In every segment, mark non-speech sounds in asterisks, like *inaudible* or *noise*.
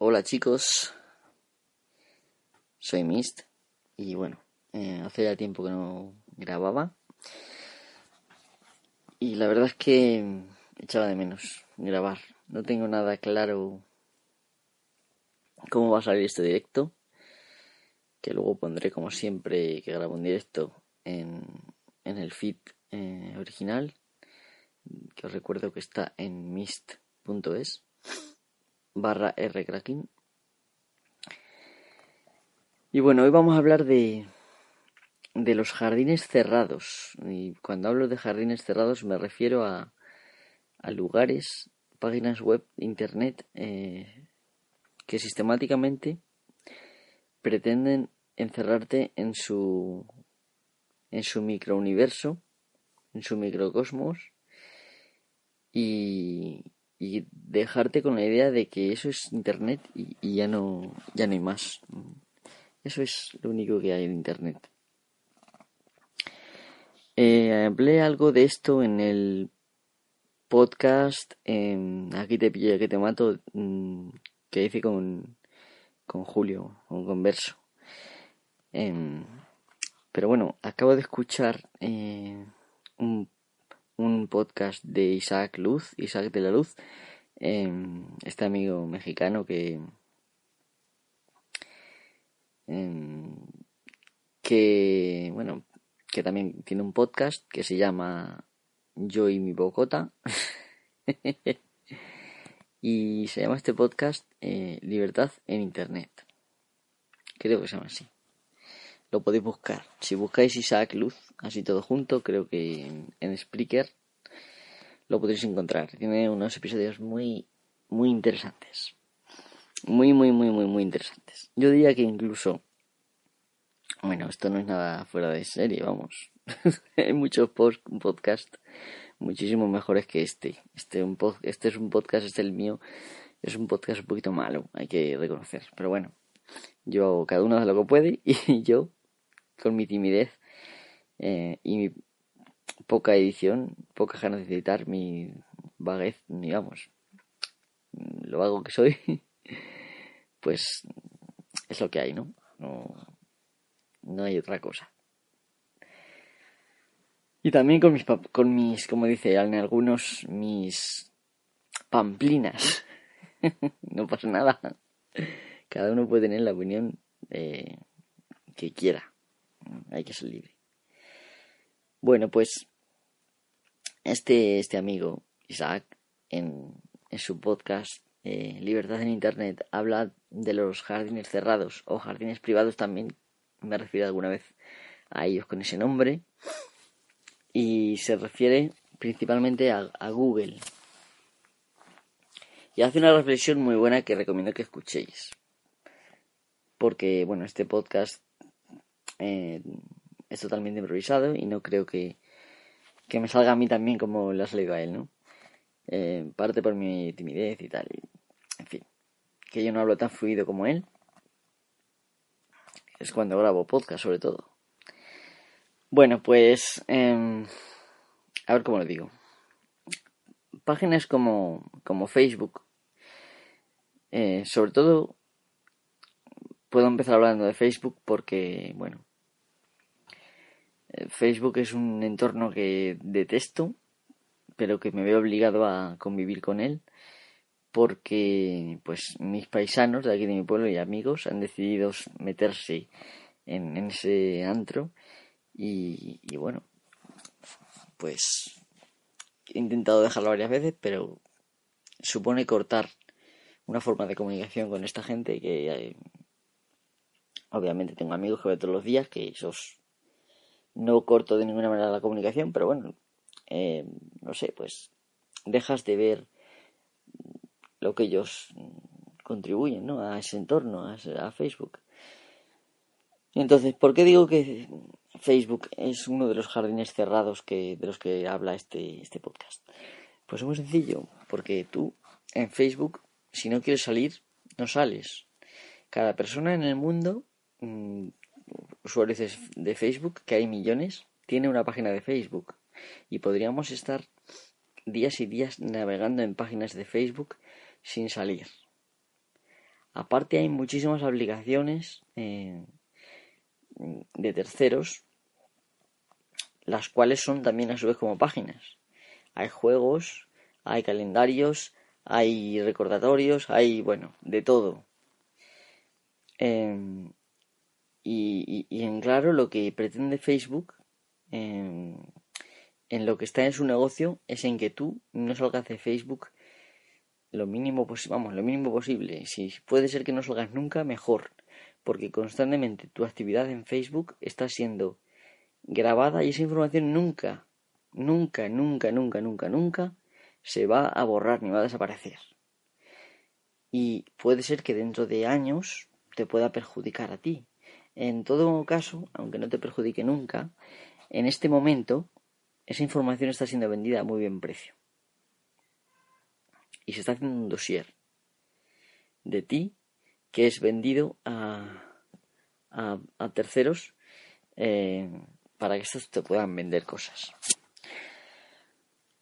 Hola chicos, soy Mist. Y bueno, eh, hace ya tiempo que no grababa. Y la verdad es que echaba de menos grabar. No tengo nada claro cómo va a salir este directo, que luego pondré como siempre que grabo un directo en, en el feed eh, original, que os recuerdo que está en mist.es barra rcracking. Y bueno, hoy vamos a hablar de, de los jardines cerrados. Y cuando hablo de jardines cerrados me refiero a, a lugares, páginas web, internet, eh, que sistemáticamente pretenden encerrarte en su en su microuniverso, en su microcosmos y, y dejarte con la idea de que eso es internet y, ya no ya no hay más eso es lo único que hay en internet. Eh, hablé algo de esto en el podcast aquí te pillo que te mato mm, que hice con con Julio con Converso. Em, pero bueno acabo de escuchar eh, un un podcast de Isaac Luz, Isaac de la Luz, em, este amigo mexicano que, em, que, bueno, que también tiene un podcast que se llama Yo y mi Bogotá. *laughs* y se llama este podcast eh, Libertad en Internet. Creo que se llama así. Lo podéis buscar. Si buscáis Isaac Luz, así todo junto, creo que en, Spreaker lo podréis encontrar. Tiene unos episodios muy, muy interesantes. Muy, muy, muy, muy, muy interesantes. Yo diría que incluso, bueno, esto no es nada fuera de serie, vamos. *laughs* Hay muchos podcasts muchísimo mejores que este. Este, un este es un podcast, este es el mío. Es un podcast un poquito malo, hay que reconocer. Pero bueno, yo cada uno hace lo que puede y *laughs* yo, con mi timidez, eh, y mi poca edición, poca ganas de editar, mi vaguez, digamos, lo hago que soy, *laughs* pues es lo que hay, ¿no? No, no hay otra cosa. Y también con mis, con mis, como dice algunos, mis pamplinas. *laughs* no pasa nada. Cada uno puede tener la opinión eh, que quiera. Hay que ser libre. Bueno, pues este, este amigo, Isaac, en, en su podcast eh, Libertad en Internet, habla de los jardines cerrados o jardines privados también. Me he alguna vez a ellos con ese nombre. Y se refiere principalmente a, Google. Y hace una reflexión muy buena que recomiendo que escuchéis. Porque, bueno, este podcast eh, es totalmente improvisado y no creo que, que me salga a mí también como le ha salido a él, ¿no? Eh, parte por mi timidez y tal. en fin, que yo no hablo tan fluido como él. Es cuando grabo podcast, sobre todo. Bueno, pues. Em, a ver cómo lo digo. Páginas como, como Facebook. Eh, sobre todo. Puedo empezar hablando de Facebook porque, bueno, eh, Facebook es un entorno que detesto, pero que me veo obligado a convivir con él porque pues mis paisanos de aquí de mi pueblo y amigos han decidido meterse en, ese antro y, y, bueno pues he intentado dejarlo varias veces pero supone cortar una forma de comunicación con esta gente que eh, obviamente tengo amigos que veo todos los días que esos no corto de ninguna manera la comunicación, pero bueno, eh, no sé, pues dejas de ver lo que ellos contribuyen ¿no? a ese entorno, a, Facebook. Entonces, ¿por qué digo que Facebook es uno de los jardines cerrados que, de los que habla este, este podcast? Pues es muy sencillo, porque tú en Facebook, si no quieres salir, no sales. Cada persona en el mundo mm, usuarios de Facebook, que hay millones, tiene una página de Facebook. Y podríamos estar días y días navegando en páginas de Facebook sin salir. Aparte hay muchísimas aplicaciones eh, de terceros, las cuales son también a su vez como páginas. Hay juegos, hay calendarios, hay recordatorios, hay, bueno, de todo. Em, y, en claro, lo que pretende Facebook em, en lo que está en su negocio es en que tú no salgas de Facebook lo mínimo posible, vamos, lo mínimo posible. Si puede ser que no salgas nunca, mejor, porque constantemente tu actividad en Facebook está siendo grabada y esa información nunca, nunca, nunca, nunca, nunca, nunca se va a borrar ni va a desaparecer. Y puede ser que dentro de años te pueda perjudicar a ti. En todo caso, aunque no te perjudique nunca, en este momento esa información está siendo vendida a muy bien precio. Y se está haciendo un dossier de ti que es vendido a, terceros eh, para que estos te puedan vender cosas.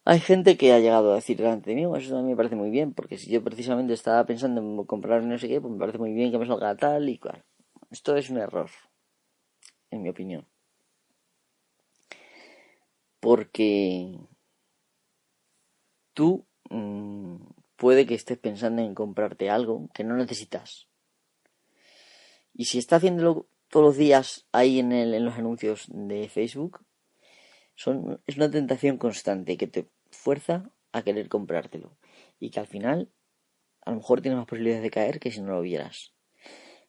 Hay gente que ha llegado a decir delante de mí, eso mí me parece muy bien, porque si yo precisamente estaba pensando en comprar no sé qué, pues me parece muy bien que me salga tal y cual. Esto es un error, en mi opinión. Porque tú mm, puede que estés pensando en comprarte algo que no necesitas. Y si estás haciéndolo todos los días ahí en, el, en los anuncios de Facebook, son, es una tentación constante que te fuerza a querer comprártelo. Y que al final, a lo mejor tienes más posibilidades de caer que si no lo vieras.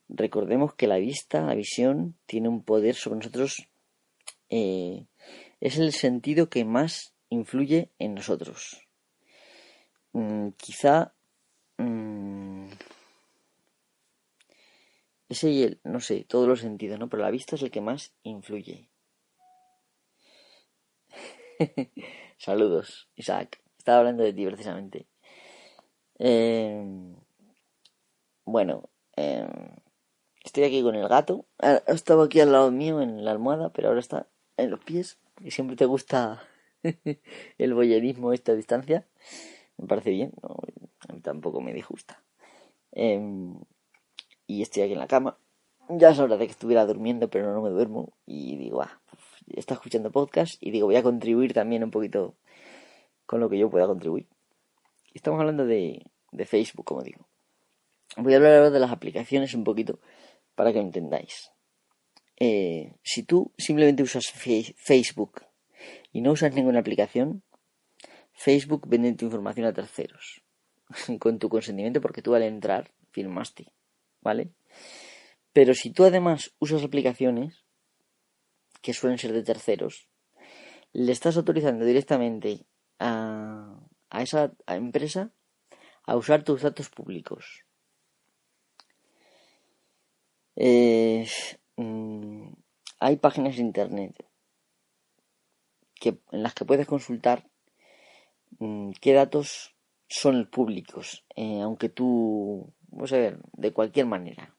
Recordemos que la vista, la visión, tiene un poder sobre nosotros. Eh, es el sentido que más influye en nosotros. Mm, quizá. Mm, ese y el, no sé, todos los sentidos, ¿no? Pero la vista es el que más influye. *laughs* Saludos, Isaac. Estaba hablando de ti precisamente. Em, bueno, em, estoy aquí con el gato. Ha estado aquí al lado mío en la almohada, pero ahora está en los pies. Y siempre te gusta *laughs* el boyerismo a esta distancia. Me parece bien, a mí tampoco me disgusta. Em, y estoy aquí en la cama. Ya es hora de que estuviera durmiendo, pero no me duermo. Y digo, ah, está escuchando podcast y digo, voy a contribuir también un poquito con lo que yo pueda contribuir. Estamos hablando de, de Facebook, como digo. Voy a hablar ahora de las aplicaciones un poquito para que entendáis. Eh, si tú simplemente usas Facebook y no usas ninguna aplicación, Facebook vende tu información a terceros *laughs* con tu consentimiento porque tú al entrar firmaste, ¿vale? Pero si tú además usas aplicaciones, que suelen ser de terceros, le estás autorizando directamente a, esa empresa a usar tus datos públicos. Mm, hay páginas de internet que, en las que puedes consultar mm, qué datos son públicos, eh, aunque tú, vamos a ver, de cualquier manera.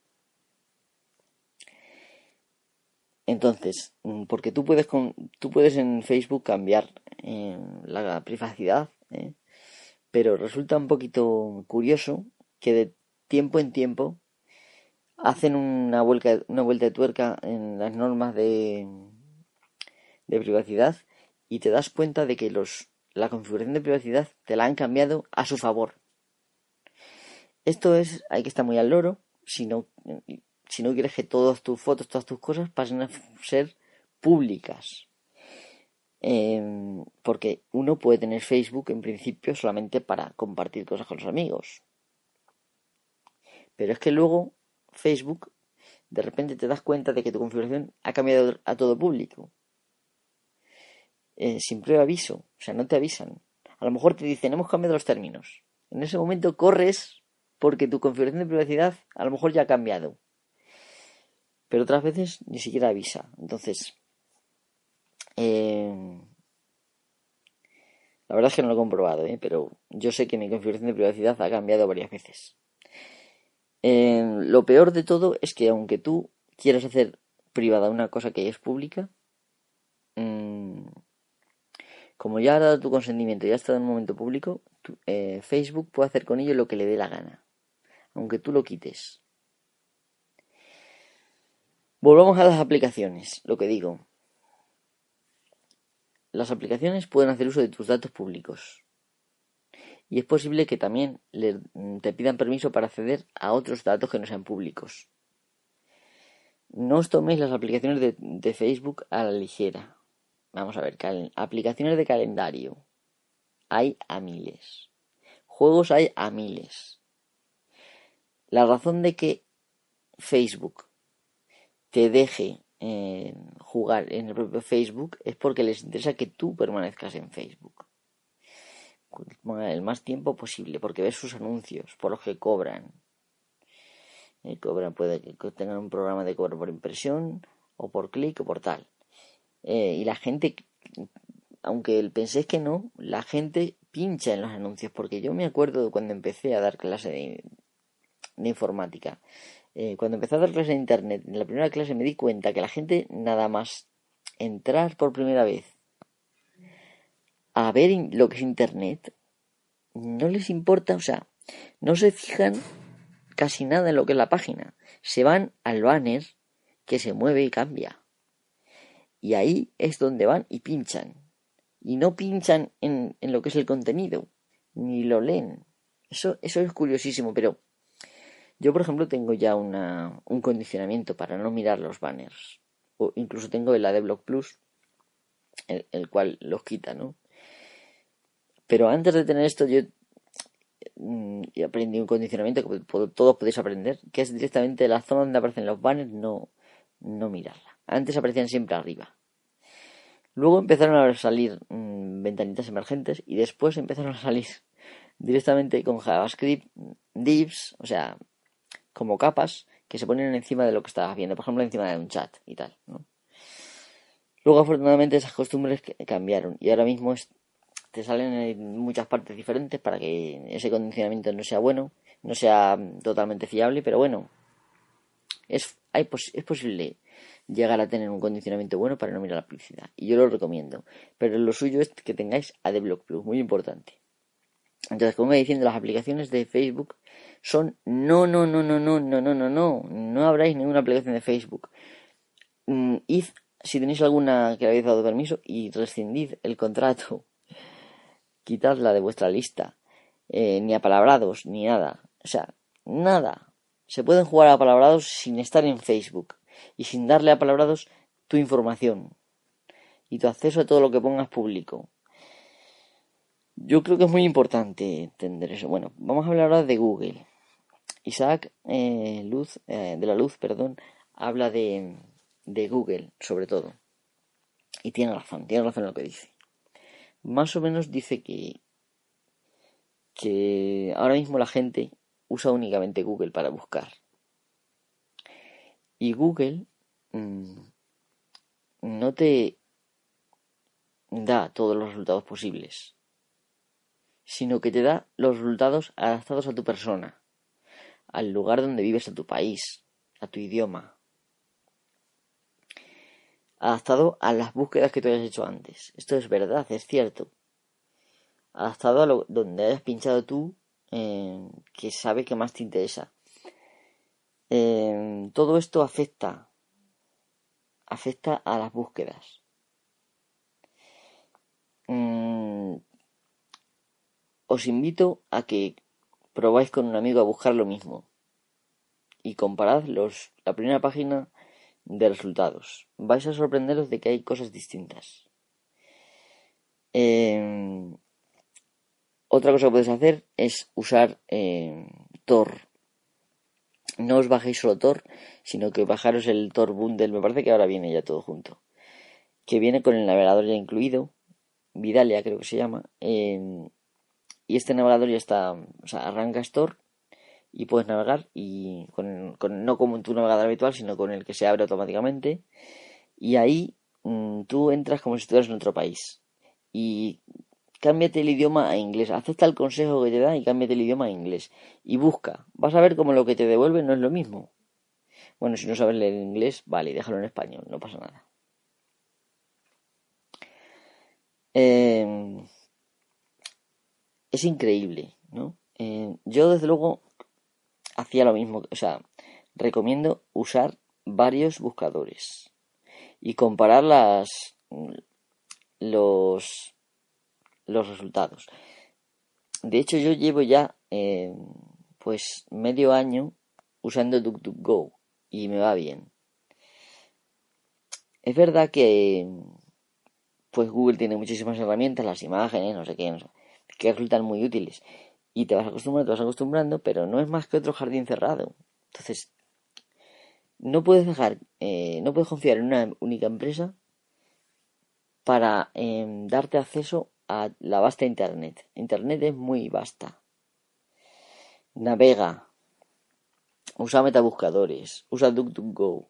Entonces, mm, porque tú puedes, con, tú puedes en Facebook cambiar eh, la privacidad, ¿eh? pero resulta un poquito curioso que de tiempo en tiempo hacen una vuelta, una vuelta de tuerca en las normas de, de privacidad y te das cuenta de que los, la configuración de privacidad te la han cambiado a su favor. Esto es, hay que estar muy al loro, si no, si no quieres que todas tus fotos, todas tus cosas pasen a ser públicas. Em, porque uno puede tener Facebook en principio solamente para compartir cosas con los amigos. Pero es que luego Facebook de repente te das cuenta de que tu configuración ha cambiado a todo público. Eh, sin prueba aviso, o sea, no te avisan. A lo mejor te dicen, hemos cambiado los términos. En ese momento corres porque tu configuración de privacidad a lo mejor ya ha cambiado pero otras veces ni siquiera avisa. Entonces, eh, la verdad es que no lo he comprobado, ¿eh? pero yo sé que mi configuración de privacidad ha cambiado varias veces. Eh, lo peor de todo es que aunque tú quieras hacer privada una cosa que es pública, mm, como ya ha dado tu consentimiento y ya estado en un momento público, Facebook puede hacer con ello lo que le dé la gana. aunque tú lo quites. Volvamos a las aplicaciones, lo que digo. Las aplicaciones pueden hacer uso de tus datos públicos. Y es posible que también te pidan permiso para acceder a otros datos que no sean públicos. No os toméis las aplicaciones de, Facebook a la ligera. Vamos a ver, aplicaciones de calendario. Hay a miles. Juegos hay a miles. La razón de que Facebook te deje eh, jugar en el propio Facebook es porque les interesa que tú permanezcas en Facebook el más tiempo posible porque ves sus anuncios por los que cobran. Eh, cobran puede que tengan un programa de cobro por impresión o por clic o por tal. Eh, y la gente aunque penséis que no la gente pincha en los anuncios porque yo me acuerdo de cuando empecé a dar clase de, informática. Eh, cuando empecé a dar clases de internet, en la primera clase me di cuenta que la gente nada más entrar por primera vez a ver lo que es internet, no les importa, o sea, no se fijan casi nada en lo que es la página. Se van al banner que se mueve y cambia. Y ahí es donde van y pinchan. Y no pinchan en, en lo que es el contenido, ni lo leen. Eso, eso es curiosísimo, pero yo, por ejemplo, tengo ya una, un condicionamiento para no mirar los banners. O incluso tengo el AdBlock Plus, el, cual los quita, ¿no? Pero antes de tener esto, yo mm, aprendí un condicionamiento que todos podéis aprender, que es directamente la zona donde aparecen los banners, no, no mirarla. Antes aparecían siempre arriba. Luego empezaron a salir mm, ventanitas emergentes y después empezaron a salir directamente con JavaScript divs, o sea, como capas que se ponen encima de lo que estabas viendo, por ejemplo, encima de un chat y tal. Luego, afortunadamente, esas costumbres cambiaron y ahora mismo te salen en muchas partes diferentes para que ese condicionamiento no sea bueno, no sea totalmente fiable, pero bueno, es, hay, es posible llegar a tener un condicionamiento bueno para no mirar la publicidad. Y yo lo recomiendo. Pero lo suyo es que tengáis AdBlock Plus, muy importante. Entonces, como me diciendo, las aplicaciones de Facebook son no, no, no, no, no, no, no, no, no, no habráis ninguna aplicación de Facebook. Mm, id, si tenéis alguna que le habéis dado permiso, y rescindid el contrato. Quitadla de vuestra lista. Eh, ni apalabrados, ni nada. O sea, nada. Se pueden jugar a apalabrados sin estar en Facebook y sin darle a apalabrados tu información y tu acceso a todo lo que pongas público. Yo creo que es muy importante entender eso. Bueno, vamos a hablar ahora de Google. Isaac eh, Luz, eh, de la Luz, perdón, habla de, de Google, sobre todo. Y tiene razón, tiene razón en lo que dice. Más o menos dice que, que ahora mismo la gente usa únicamente Google para buscar. Y Google mm, no te da todos los resultados posibles sino que te da los resultados adaptados a tu persona, al lugar donde vives, a tu país, a tu idioma, adaptado a las búsquedas que tú hayas hecho antes. Esto es verdad, es cierto. Adaptado a lo, donde hayas pinchado tú, eh, que sabe que más te interesa. Eh, todo esto afecta, afecta a las búsquedas. Mm, os invito a que probáis con un amigo a buscar lo mismo y comparad los, la primera página de resultados. Vais a sorprenderos de que hay cosas distintas. Em, otra cosa que podéis hacer es usar em, Tor. No os bajéis solo Tor, sino que bajaros el Tor Bundle. Me parece que ahora viene ya todo junto. Que viene con el navegador ya incluido. Vidalia creo que se llama. Em, y este navegador ya está, o sea, arranca Store y puedes navegar y con, no como tu navegador habitual, sino con el que se abre automáticamente. Y ahí mm, tú entras como si estuvieras en otro país. Y cámbiate el idioma a inglés. Acepta el consejo que te da y cámbiate el idioma a inglés. Y busca. Vas a ver cómo lo que te devuelve no es lo mismo. Bueno, si no sabes leer inglés, vale, déjalo en español, no pasa nada. Eh, es increíble, ¿no? Eh, yo desde luego hacía lo mismo. O sea, recomiendo usar varios buscadores y comparar las, los, los resultados. De hecho, yo llevo ya eh, pues medio año usando DuckDuckGo y me va bien. Es verdad que pues Google tiene muchísimas herramientas, las imágenes, no sé qué, no sé, que resultan muy útiles. Y te vas acostumbrando, te vas acostumbrando, pero no es más que otro jardín cerrado. Entonces, no puedes dejar, eh, no puedes confiar en una única empresa para em, darte acceso a la vasta Internet. Internet es muy vasta. Navega. Usa metabuscadores. Usa DuckDuckGo.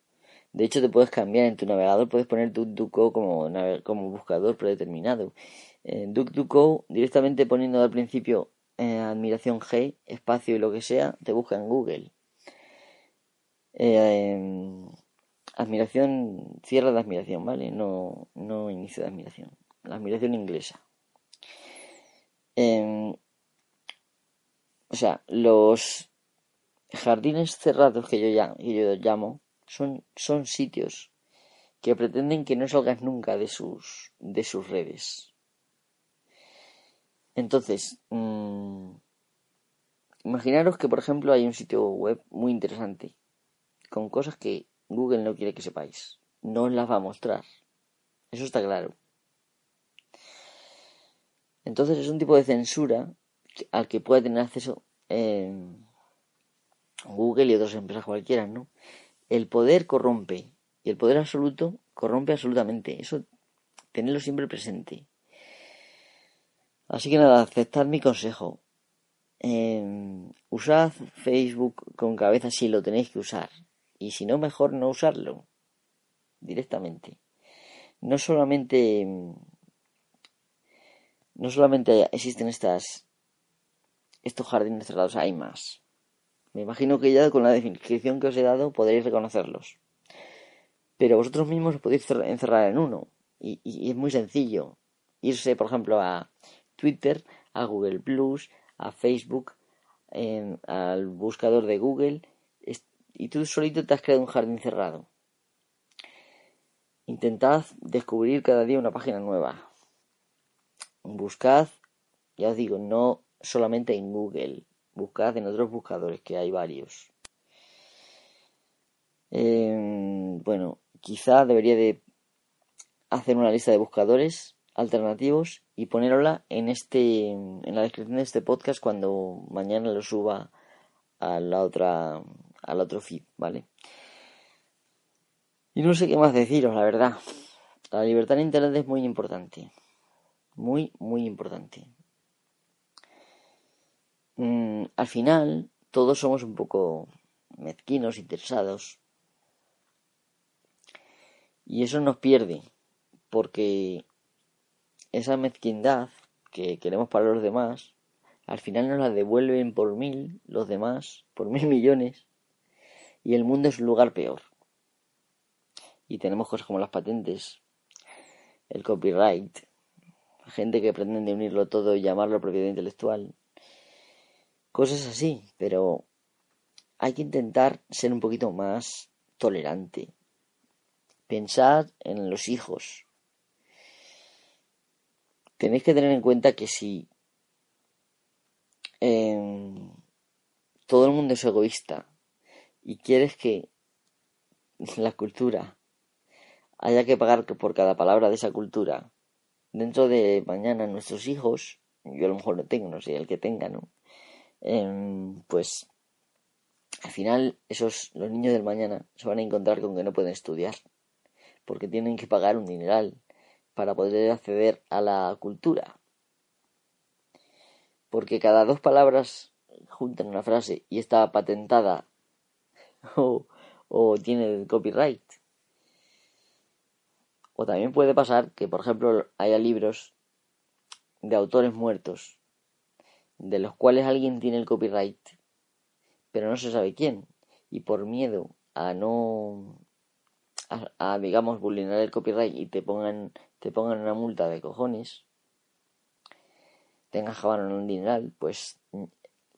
De hecho, te puedes cambiar en tu navegador, puedes poner DuckDuckGo como, como buscador predeterminado. En DuckDuckGo, directamente poniendo al principio eh, admiración G, espacio y lo que sea, te busca en Google. Eh, admiración, cierre de admiración, ¿vale? No, no inicio de admiración. La admiración inglesa. Em, o sea, los jardines cerrados que yo, ya, que yo llamo son, son sitios que pretenden que no salgas nunca de sus, de sus redes. Entonces, mmm, imaginaros que, por ejemplo, hay un sitio web muy interesante con cosas que Google no quiere que sepáis. No os las va a mostrar. Eso está claro. Entonces es un tipo de censura al que puede tener acceso Google y otras empresas cualquiera, ¿no? El poder corrompe y el poder absoluto corrompe absolutamente. Eso, tenerlo siempre presente. Así que nada, aceptad mi consejo. Em, usad Facebook con cabeza si lo tenéis que usar. Y si no, mejor no usarlo directamente. No solamente no solamente existen estas estos jardines cerrados, hay más. Me imagino que ya con la definición que os he dado podréis reconocerlos. Pero vosotros mismos os podéis encerrar en uno. Y, es muy sencillo. Irse, por ejemplo, a Twitter, a Google Plus, a Facebook, al buscador de Google. Y tú solito te has creado un jardín cerrado. Intentad descubrir cada día una página nueva. Buscad, ya os digo, no solamente en Google, buscad en otros buscadores, que hay varios. Em, bueno, quizá debería de hacer una lista de buscadores alternativos y ponerla en este en la descripción de este podcast cuando mañana lo suba a la otra al otro feed, ¿vale? Y no sé qué más deciros, la verdad. La libertad en internet es muy importante. Muy, muy importante. Mm, al final, todos somos un poco mezquinos, interesados. Y eso nos pierde, porque esa mezquindad que queremos para los demás, al final nos la devuelven por mil los demás, por mil *laughs* millones, y el mundo es un lugar peor. Y tenemos cosas como las patentes, el copyright, gente que pretende unirlo todo y llamarlo propiedad intelectual, cosas así, pero hay que intentar ser un poquito más tolerante. Pensar en los hijos. Tenéis que tener en cuenta que si em, todo el mundo es egoísta y quieres que la cultura haya que pagar por cada palabra de esa cultura, dentro de mañana nuestros hijos, yo a lo mejor no tengo, no sé, el que tenga, ¿no? Em, pues al final esos los niños del mañana se van a encontrar con que no pueden estudiar porque tienen que pagar un dineral para poder acceder a la cultura. Porque cada dos palabras juntan una frase y está patentada *laughs* o, tiene copyright. O también puede pasar que por ejemplo haya libros de autores muertos de los cuales alguien tiene el copyright, pero no se sabe quién, y por miedo a no a, digamos vulnerar el copyright y te pongan te pongan una multa de cojones tengas que en un dineral pues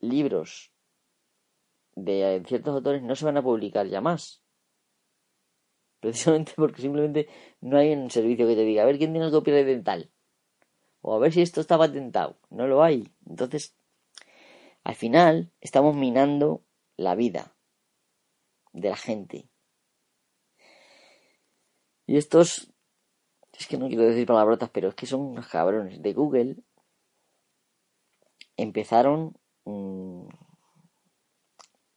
libros de ciertos autores no se van a publicar ya más. *laughs* Precisamente porque simplemente no hay un servicio que te diga, a ver quién tiene el copyright dental. O a ver si esto está patentado. No lo hay. Entonces, al final, estamos minando la vida de la gente. Y estos, es que no quiero decir palabrotas, pero es que son unos cabrones de Google. Empezaron, mm,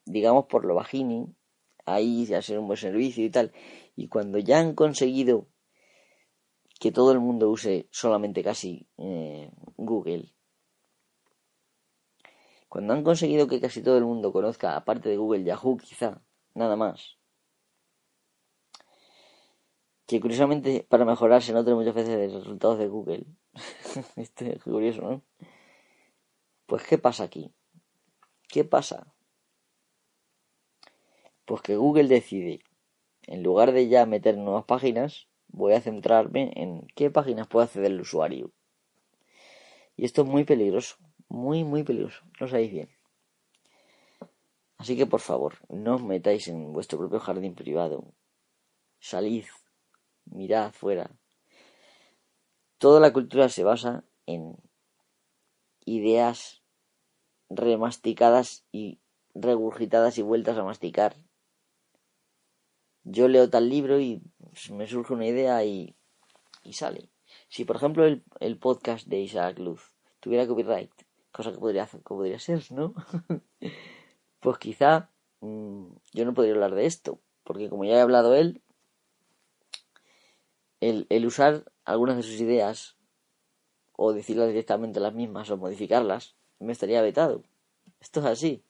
digamos, por lo bajini, ahí a ser un buen servicio y tal. Y cuando ya han conseguido que todo el mundo use solamente casi eh, Google, cuando han conseguido que casi todo el mundo conozca, aparte de Google, Yahoo quizá, nada más, que curiosamente para mejorar se nota muchas veces los resultados de Google. *laughs* Esto es curioso, ¿no? Pues ¿qué pasa aquí? ¿Qué pasa? Pues que Google decide, en lugar de ya meter nuevas páginas, voy a centrarme en qué páginas puede acceder el usuario. Y esto es muy peligroso, muy, muy peligroso, lo sabéis bien. Así que por favor, no os metáis en vuestro propio jardín privado. Salid, mirad afuera. Toda la cultura se basa en ideas remasticadas y regurgitadas y vueltas a masticar. Yo leo tal libro y me surge una idea y, y sale. Si por ejemplo el, podcast de Isaac Luz tuviera copyright, cosa que podría, que podría ser, ¿no? *laughs* pues quizá mmm, yo no podría hablar de esto, porque como ya he hablado él, el, usar algunas de sus ideas o decirlas directamente las mismas o modificarlas me estaría vetado. Esto es así.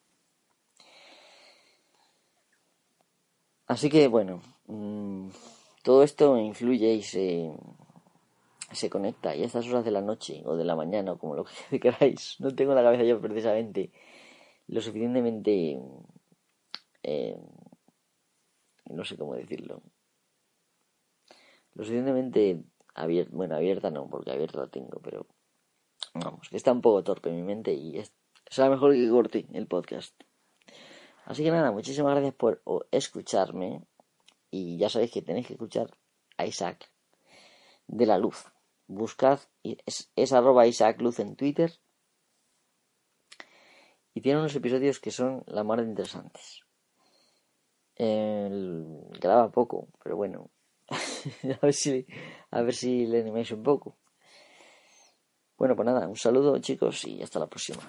Así que bueno, mmm, todo esto influye y se, se conecta. Y a estas horas de la noche o de la mañana o como lo *laughs* que queráis, no tengo la cabeza yo precisamente lo suficientemente... Eh, no sé cómo decirlo lo suficientemente abierta, bueno, abierta no, porque abierta la tengo, pero vamos, que está un poco torpe mi mente y es, será mejor que corte el podcast. Así que nada, muchísimas gracias por escucharme y ya sabéis que tenéis que escuchar a Isaac de la Luz. Buscad, es, arroba Isaac Luz en Twitter y tiene unos episodios que son la más interesantes. El, graba poco, pero bueno, *laughs* a ver si a ver si le animáis un poco. Bueno, pues nada, un saludo chicos y hasta la próxima.